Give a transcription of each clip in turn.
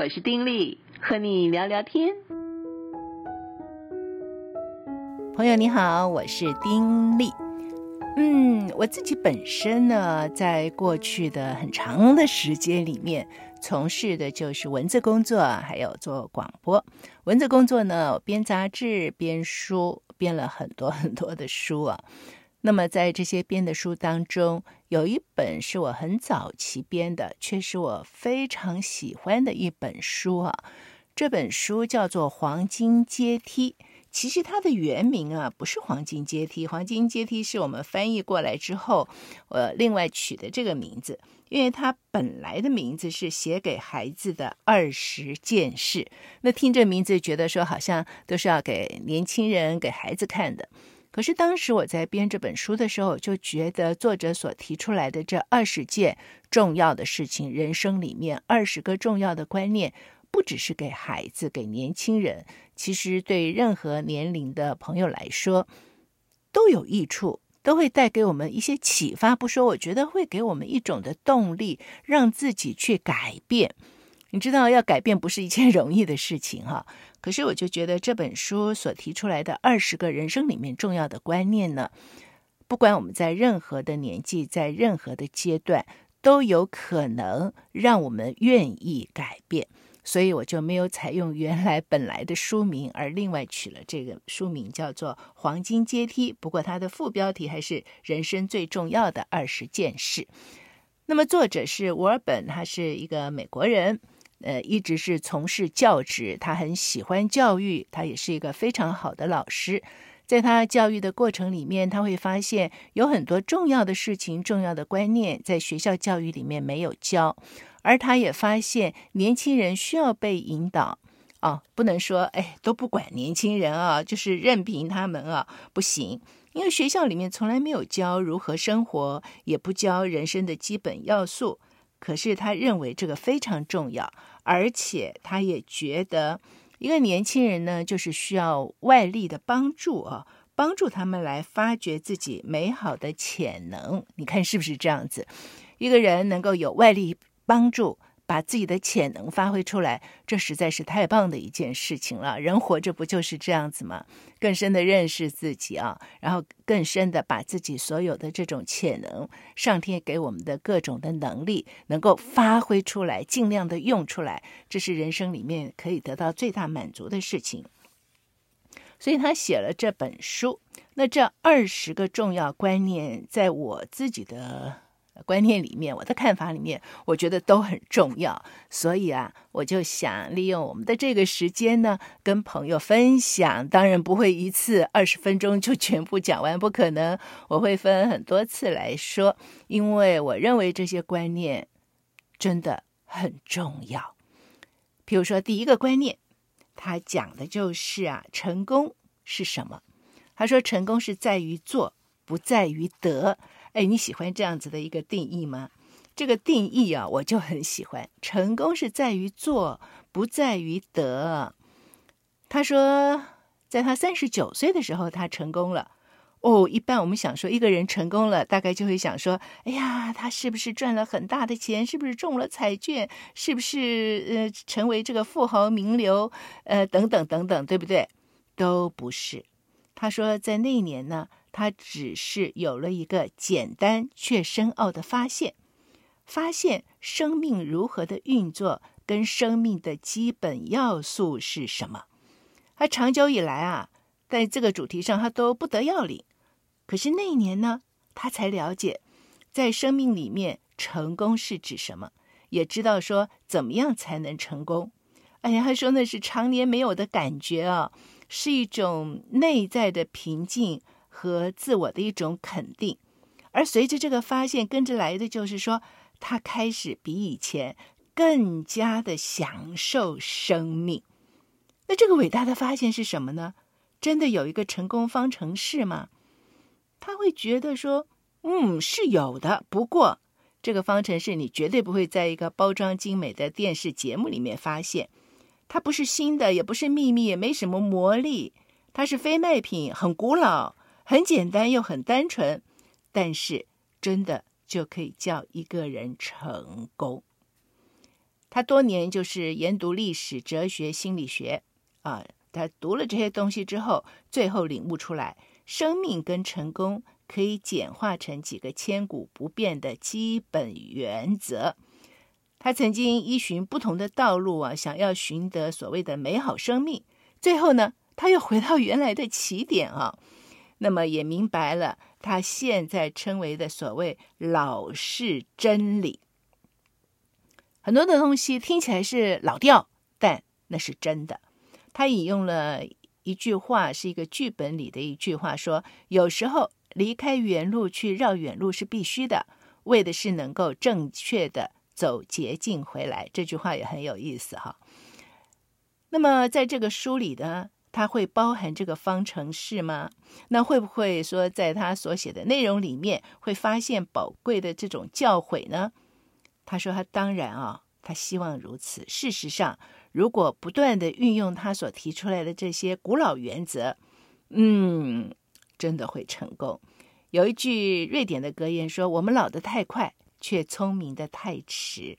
我是丁力，和你聊聊天。朋友你好，我是丁力。嗯，我自己本身呢，在过去的很长的时间里面，从事的就是文字工作，还有做广播。文字工作呢，编杂志、编书，编了很多很多的书啊。那么在这些编的书当中，有一本是我很早期编的，却是我非常喜欢的一本书啊。这本书叫做《黄金阶梯》，其实它的原名啊不是《黄金阶梯》，《黄金阶梯》是我们翻译过来之后，呃，另外取的这个名字，因为它本来的名字是写给孩子的二十件事。那听这名字，觉得说好像都是要给年轻人、给孩子看的。可是当时我在编这本书的时候，就觉得作者所提出来的这二十件重要的事情，人生里面二十个重要的观念，不只是给孩子、给年轻人，其实对任何年龄的朋友来说都有益处，都会带给我们一些启发。不说，我觉得会给我们一种的动力，让自己去改变。你知道，要改变不是一件 容易的事情哈。可是我就觉得这本书所提出来的二十个人生里面重要的观念呢，不管我们在任何的年纪，在任何的阶段，都有可能让我们愿意改变。所以我就没有采用原来本来的书名，而另外取了这个书名叫做《黄金阶梯》。不过它的副标题还是“人生最重要的二十件事”。那么作者是沃尔本，他是一个美国人。呃，一直是从事教职，他很喜欢教育，他也是一个非常好的老师。在他教育的过程里面，他会发现有很多重要的事情、重要的观念在学校教育里面没有教，而他也发现年轻人需要被引导。哦，不能说哎都不管年轻人啊，就是任凭他们啊，不行，因为学校里面从来没有教如何生活，也不教人生的基本要素。可是他认为这个非常重要。而且他也觉得，一个年轻人呢，就是需要外力的帮助啊，帮助他们来发掘自己美好的潜能。你看是不是这样子？一个人能够有外力帮助。把自己的潜能发挥出来，这实在是太棒的一件事情了。人活着不就是这样子吗？更深的认识自己啊，然后更深的把自己所有的这种潜能，上天给我们的各种的能力，能够发挥出来，尽量的用出来，这是人生里面可以得到最大满足的事情。所以他写了这本书。那这二十个重要观念，在我自己的。观念里面，我的看法里面，我觉得都很重要，所以啊，我就想利用我们的这个时间呢，跟朋友分享。当然不会一次二十分钟就全部讲完，不可能，我会分很多次来说，因为我认为这些观念真的很重要。比如说第一个观念，他讲的就是啊，成功是什么？他说，成功是在于做，不在于得。哎，你喜欢这样子的一个定义吗？这个定义啊，我就很喜欢。成功是在于做，不在于得。他说，在他三十九岁的时候，他成功了。哦，一般我们想说一个人成功了，大概就会想说，哎呀，他是不是赚了很大的钱？是不是中了彩券？是不是呃成为这个富豪名流？呃，等等等等，对不对？都不是。他说，在那一年呢。他只是有了一个简单却深奥的发现，发现生命如何的运作，跟生命的基本要素是什么。他长久以来啊，在这个主题上他都不得要领。可是那一年呢，他才了解，在生命里面成功是指什么，也知道说怎么样才能成功。哎呀，他说那是常年没有的感觉啊，是一种内在的平静。和自我的一种肯定，而随着这个发现跟着来的就是说，他开始比以前更加的享受生命。那这个伟大的发现是什么呢？真的有一个成功方程式吗？他会觉得说，嗯，是有的。不过，这个方程式你绝对不会在一个包装精美的电视节目里面发现，它不是新的，也不是秘密，也没什么魔力，它是非卖品，很古老。很简单又很单纯，但是真的就可以叫一个人成功。他多年就是研读历史、哲学、心理学啊。他读了这些东西之后，最后领悟出来，生命跟成功可以简化成几个千古不变的基本原则。他曾经依循不同的道路啊，想要寻得所谓的美好生命。最后呢，他又回到原来的起点啊。那么也明白了他现在称为的所谓老式真理。很多的东西听起来是老调，但那是真的。他引用了一句话，是一个剧本里的一句话，说：“有时候离开原路去绕远路是必须的，为的是能够正确的走捷径回来。”这句话也很有意思哈。那么在这个书里呢，它会包含这个方程式吗？那会不会说在他所写的内容里面会发现宝贵的这种教诲呢？他说他当然啊，他希望如此。事实上。如果不断地运用他所提出来的这些古老原则，嗯，真的会成功。有一句瑞典的格言说：“我们老得太快，却聪明得太迟。”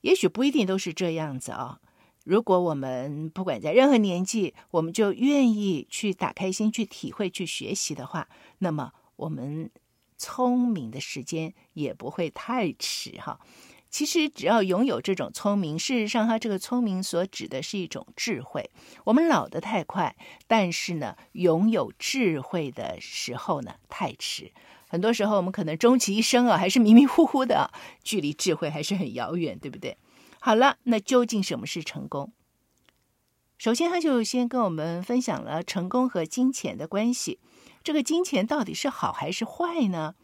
也许不一定都是这样子啊、如果我们不管在任何年纪，我们就愿意去打开心去体会、去学习的话，那么我们聪明的时间也不会太迟哈。其实，只要拥有这种聪明，事实上，他这个聪明所指的是一种智慧。我们老得太快，但是呢，拥有智慧的时候呢，太迟。很多时候，我们可能终其一生啊，还是迷迷糊糊的，距离智慧还是很遥远，对不对？好了，那究竟什么是成功？首先，他就先跟我们分享了成功和金钱的关系。这个金钱到底是好还是坏呢？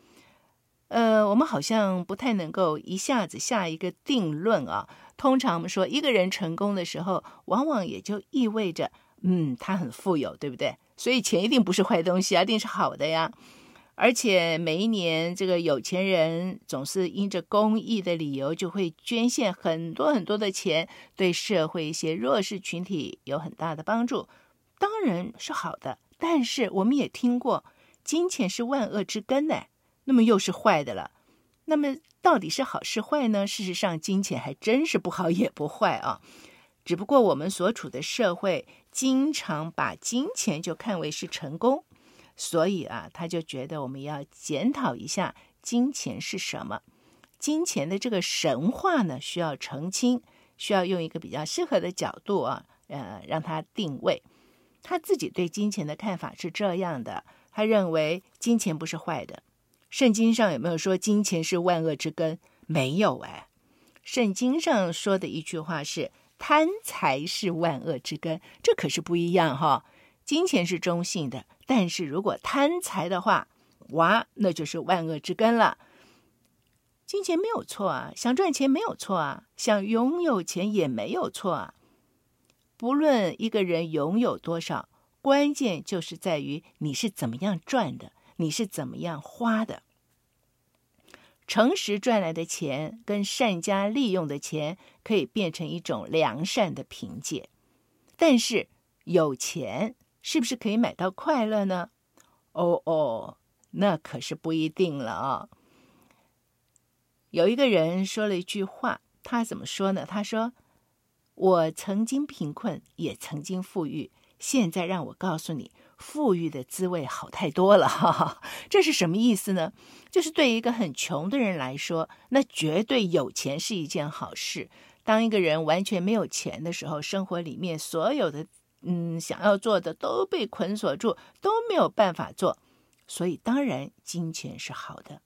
呃，我们好像不太能够一下子下一个定论啊。通常我们说一个人成功的时候，往往也就意味着，嗯，他很富有，对不对？所以钱一定不是坏东西啊，一定是好的呀。而且每一年，这个有钱人总是因着公益的理由，就会捐献很多很多的钱，对社会一些弱势群体有很大的帮助，当然是好的。但是我们也听过，金钱是万恶之根呢。那么又是坏的了，那么到底是好是坏呢？事实上，金钱还真是不好也不坏啊。只不过我们所处的社会经常把金钱就看为是成功，所以啊，他就觉得我们要检讨一下金钱是什么。金钱的这个神话呢，需要澄清，需要用一个比较适合的角度啊，呃，让他定位。他自己对金钱的看法是这样的，他认为金钱不是坏的。圣经上有没有说金钱是万恶之根？没有哎。圣经上说的一句话是贪财是万恶之根，这可是不一样哈。金钱是中性的，但是如果贪财的话，哇，那就是万恶之根了。金钱没有错啊，想赚钱没有错啊，想拥有钱也没有错啊。不论一个人拥有多少，关键就是在于你是怎么样赚的。你是怎么样花的？诚实赚来的钱跟善加利用的钱，可以变成一种良善的凭借。但是有钱是不是可以买到快乐呢？哦哦，那可是不一定了啊。有一个人说了一句话，他怎么说呢？他说：“我曾经贫困，也曾经富裕，现在让我告诉你。”富裕的滋味好太多了，哈哈，这是什么意思呢？就是对一个很穷的人来说，那绝对有钱是一件好事。当一个人完全没有钱的时候，生活里面所有的嗯想要做的都被捆锁住，都没有办法做。所以当然金钱是好的。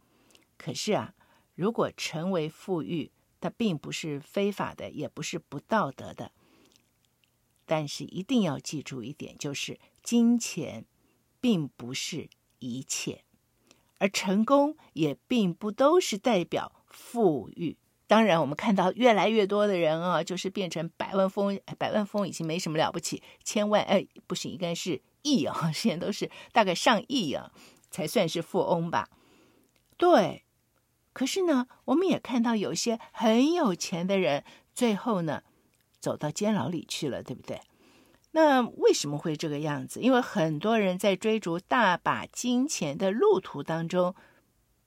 可是啊，如果成为富裕，它并不是非法的，也不是不道德的。但是一定要记住一点，就是。金钱并不是一切，而成功也并不都是代表富裕。当然，我们看到越来越多的人啊，就是变成百万富翁，百万富翁已经没什么了不起，千万哎不行，应该是亿啊，现在都是大概上亿啊，才算是富翁吧。对，可是呢，我们也看到有些很有钱的人，最后呢，走到监牢里去了，对不对？那为什么会这个样子？因为很多人在追逐大把金钱的路途当中，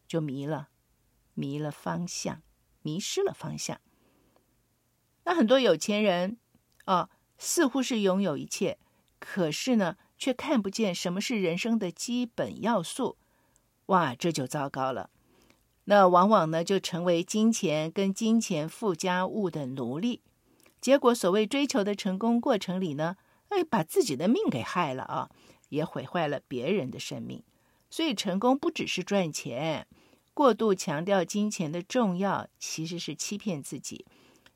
就迷了，迷了方向，迷失了方向。那很多有钱人啊，似乎是拥有一切，可是呢，却看不见什么是人生的基本要素。哇，这就糟糕了。那往往呢，就成为金钱跟金钱附加物的奴隶。结果，所谓追求的成功过程里呢，哎，把自己的命给害了啊，也毁坏了别人的生命。所以，成功不只是赚钱，过度强调金钱的重要，其实是欺骗自己，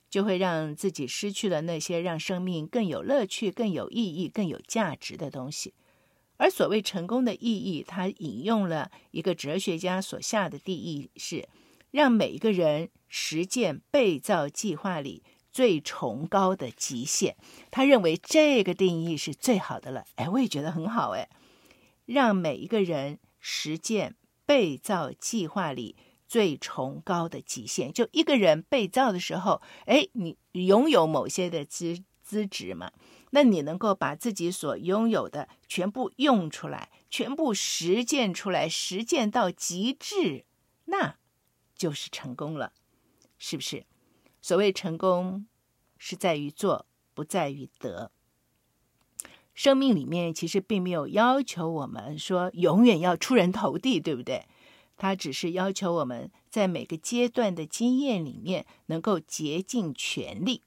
就会让自己失去了那些让生命更有乐趣、更有意义、更有价值的东西。而所谓成功的意义，他引用了一个哲学家所下的定义是：让每一个人实践被造计划里最崇高的极限。他认为这个定义是最好的了。哎，我也觉得很好。哎，让每一个人实践被造计划里最崇高的极限。就一个人被造的时候，哎，你拥有某些的资资质嘛。那你能够把自己所拥有的全部用出来，全部实践出来，实践到极致，那就是成功了，是不是？所谓成功，是在于做，不在于得。生命里面其实并没有要求我们说永远要出人头地，对不对？他只是要求我们在每个阶段的经验里面能够竭尽全力。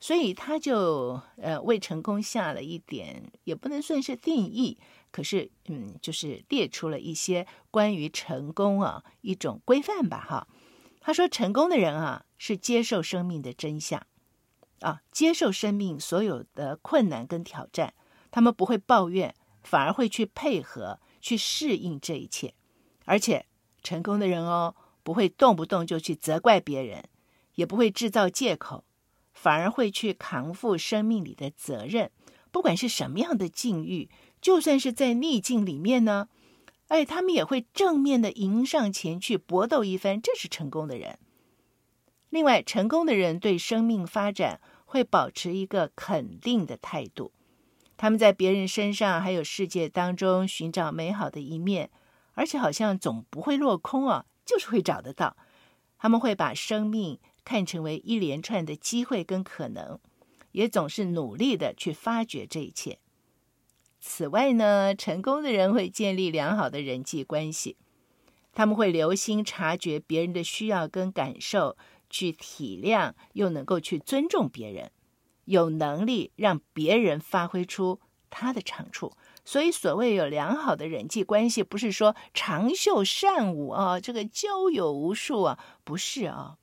所以他就呃为成功下了一点，也不能算是定义，可是嗯，就是列出了一些关于成功啊一种规范吧哈。他说成功的人啊是接受生命的真相啊，接受生命所有的困难跟挑战，他们不会抱怨，反而会去配合去适应这一切。而且成功的人哦不会动不动就去责怪别人，也不会制造借口。反而会去扛负生命里的责任，不管是什么样的境遇，就算是在逆境里面呢，哎，他们也会正面的迎上前去搏斗一番，这是成功的人。另外，成功的人对生命发展会保持一个肯定的态度，他们在别人身上还有世界当中寻找美好的一面，而且好像总不会落空啊，就是会找得到。他们会把生命。看成为一连串的机会跟可能，也总是努力的去发掘这一切。此外呢，成功的人会建立良好的人际关系，他们会留心察觉别人的需要跟感受，去体谅又能够去尊重别人，有能力让别人发挥出他的长处。所以，所谓有良好的人际关系，不是说长袖善舞啊，这个交友无数啊，不是啊。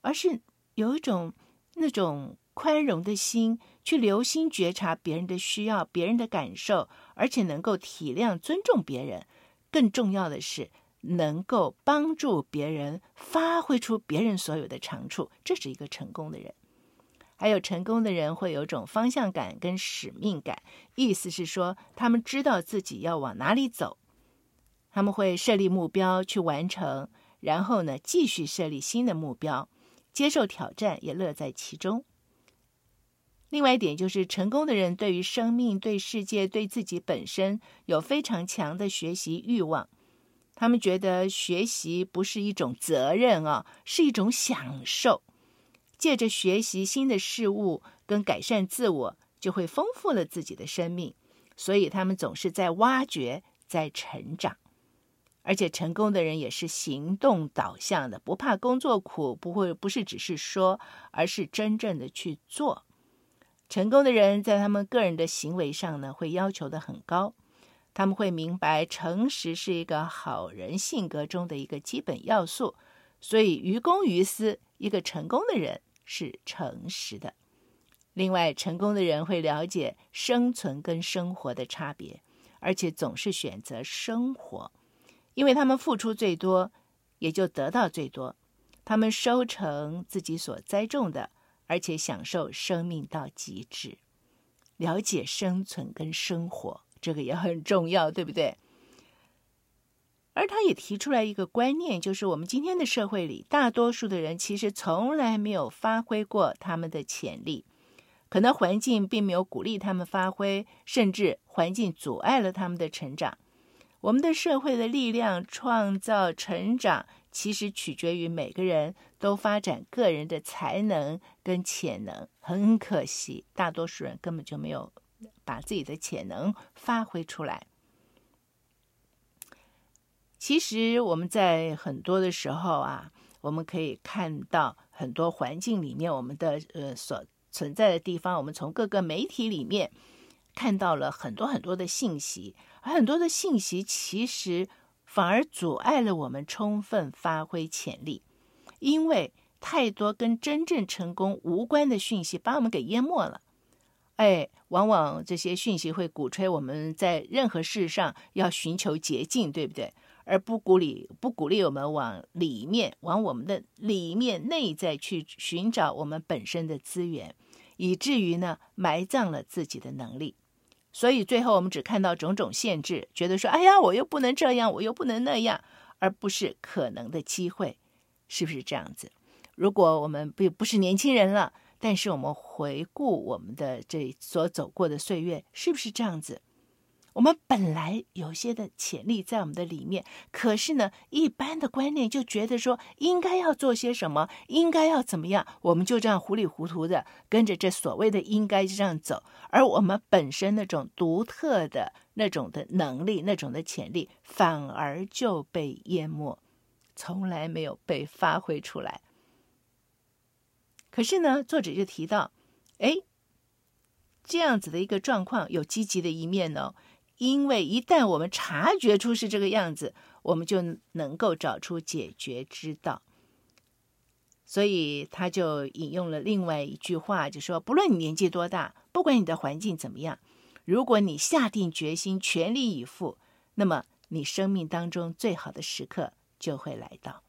而是有一种那种宽容的心，去留心觉察别人的需要、别人的感受，而且能够体谅、尊重别人。更重要的是，能够帮助别人发挥出别人所有的长处，这是一个成功的人。还有成功的人会有种方向感跟使命感，意思是说，他们知道自己要往哪里走，他们会设立目标去完成，然后呢，继续设立新的目标。接受挑战，也乐在其中。另外一点就是，成功的人对于生命、对世界、对自己本身有非常强的学习欲望。他们觉得学习不是一种责任啊，是一种享受。借着学习新的事物跟改善自我，就会丰富了自己的生命。所以他们总是在挖掘，在成长。而且成功的人也是行动导向的，不怕工作苦，不会不是只是说，而是真正的去做。成功的人在他们个人的行为上呢，会要求的很高，他们会明白诚实是一个好人性格中的一个基本要素，所以于公于私，一个成功的人是诚实的。另外，成功的人会了解生存跟生活的差别，而且总是选择生活。因为他们付出最多，也就得到最多。他们收成自己所栽种的，而且享受生命到极致。了解生存跟生活，这个也很重要，对不对？而他也提出来一个观念，就是我们今天的社会里，大多数的人其实从来没有发挥过他们的潜力，可能环境并没有鼓励他们发挥，甚至环境阻碍了他们的成长。我们的社会的力量创造成长，其实取决于每个人都发展个人的才能跟潜能。很可惜，大多数人根本就没有把自己的潜能发挥出来。其实我们在很多的时候啊，我们可以看到很多环境里面，我们的呃所存在的地方，我们从各个媒体里面看到了很多很多的信息，而很多的信息其实。反而阻碍了我们充分发挥潜力，因为太多跟真正成功无关的讯息把我们给淹没了。哎，往往这些讯息会鼓吹我们在任何事上要寻求捷径，对不对？而不鼓励不鼓励我们往里面，往我们的里面内在去寻找我们本身的资源，以至于呢，埋葬了自己的能力。所以最后我们只看到种种限制，觉得说：“哎呀，我又不能这样，我又不能那样，而不是可能的机会，是不是这样子？”如果我们不不是年轻人了，但是我们回顾我们的这所走过的岁月，是不是这样子？我们本来有些的潜力在我们的里面，可是呢，一般的观念就觉得说应该要做些什么，应该要怎么样，我们就这样糊里糊涂的跟着这所谓的应该这样走，而我们本身那种独特的那种的能力、那种的潜力，反而就被淹没，从来没有被发挥出来。可是呢，作者就提到，哎，这样子的一个状况有积极的一面呢。因为一旦我们察觉出是这个样子，我们就能够找出解决之道。所以他就引用了另外一句话，就说：不论你年纪多大，不管你的环境怎么样，如果你下定决心，全力以赴，那么你生命当中最好的时刻就会来到。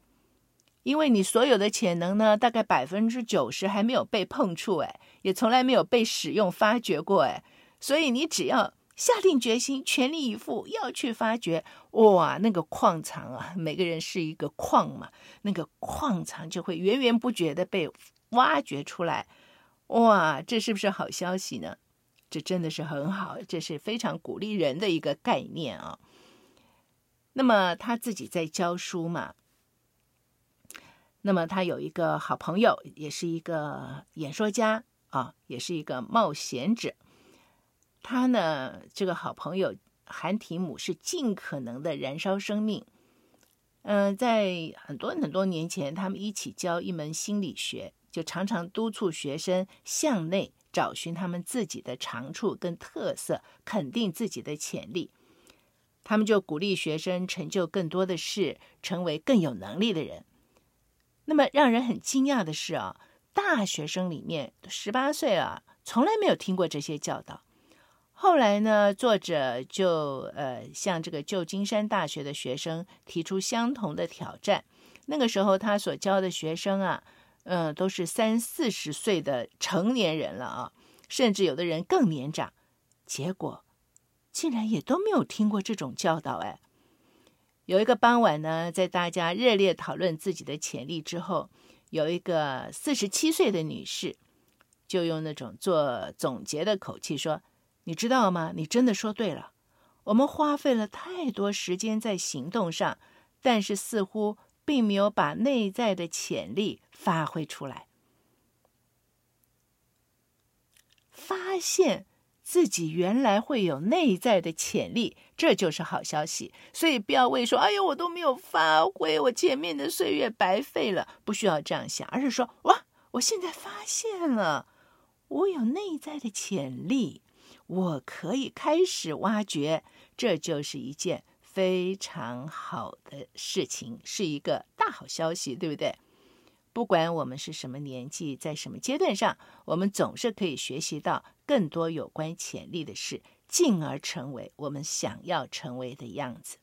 因为你所有的潜能呢，大概百分之九十还没有被碰触，哎，也从来没有被使用发掘过，哎，所以你只要。下定决心，全力以赴要去发掘，哇，那个矿藏啊，每个人是一个矿嘛，那个矿藏就会源源不绝的被挖掘出来，哇，这是不是好消息呢？这真的是很好，这是非常鼓励人的一个概念啊。那么他自己在教书嘛，那么他有一个好朋友，也是一个演说家啊，也是一个冒险者。他呢，这个好朋友韩提姆是尽可能的燃烧生命。嗯、在很多很多年前，他们一起教一门心理学，就常常督促学生向内找寻他们自己的长处跟特色，肯定自己的潜力。他们就鼓励学生成就更多的事，成为更有能力的人。那么让人很惊讶的是啊，大学生里面十八岁啊，从来没有听过这些教导。后来呢，作者就呃向这个旧金山大学的学生提出相同的挑战。那个时候他所教的学生啊，嗯、呃，都是三四十岁的成年人了啊，甚至有的人更年长。结果竟然也都没有听过这种教导哎。有一个傍晚呢，在大家热烈讨论自己的潜力之后，有一个四十七岁的女士就用那种做总结的口气说。你知道吗？你真的说对了。我们花费了太多时间在行动上，但是似乎并没有把内在的潜力发挥出来。发现自己原来会有内在的潜力，这就是好消息。所以不要为说：“哎呦，我都没有发挥，我前面的岁月白费了。”不需要这样想，而是说：“哇，我现在发现了，我有内在的潜力。”我可以开始挖掘，这就是一件非常好的事情，是一个大好消息，对不对？不管我们是什么年纪，在什么阶段上，我们总是可以学习到更多有关潜力的事，进而成为我们想要成为的样子。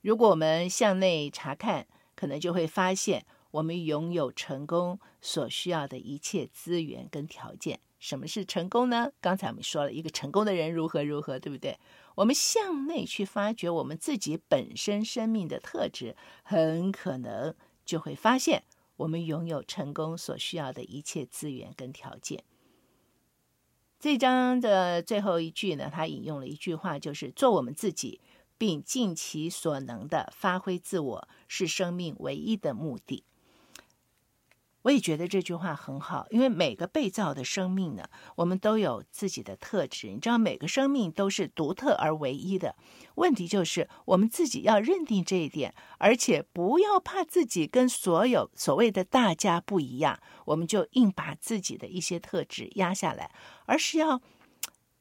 如果我们向内查看，可能就会发现，我们拥有成功所需要的一切资源跟条件。什么是成功呢？刚才我们说了一个成功的人如何如何，对不对？我们向内去发掘我们自己本身生命的特质，很可能就会发现我们拥有成功所需要的一切资源跟条件。这章的最后一句呢，他引用了一句话，就是“做我们自己，并尽其所能的发挥自我，是生命唯一的目的。我也觉得这句话很好，因为每个被造的生命呢，我们都有自己的特质。你知道，每个生命都是独特而唯一的。问题就是，我们自己要认定这一点，而且不要怕自己跟所有所谓的大家不一样，我们就硬把自己的一些特质压下来，而是要，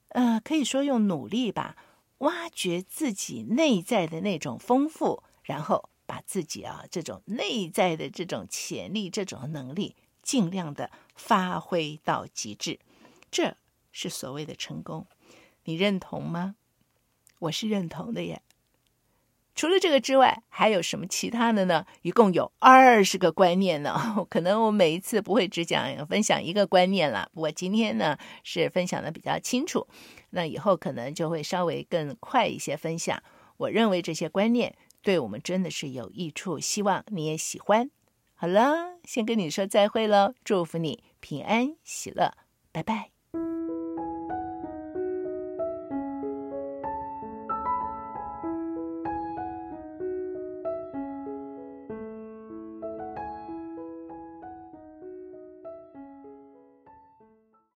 呃，可以说用努力吧，挖掘自己内在的那种丰富，然后。把自己啊这种内在的这种潜力、这种能力，尽量的发挥到极致，这是所谓的成功。你认同吗？我是认同的耶。除了这个之外，还有什么其他的呢？一共有二十个观念呢。可能我每一次不会只讲分享一个观念了，不过今天呢是分享的比较清楚。那以后可能就会稍微更快一些分享。我认为这些观念。对我们真的是有益处，希望你也喜欢。好了，先跟你说再会喽，祝福你平安喜乐，拜拜。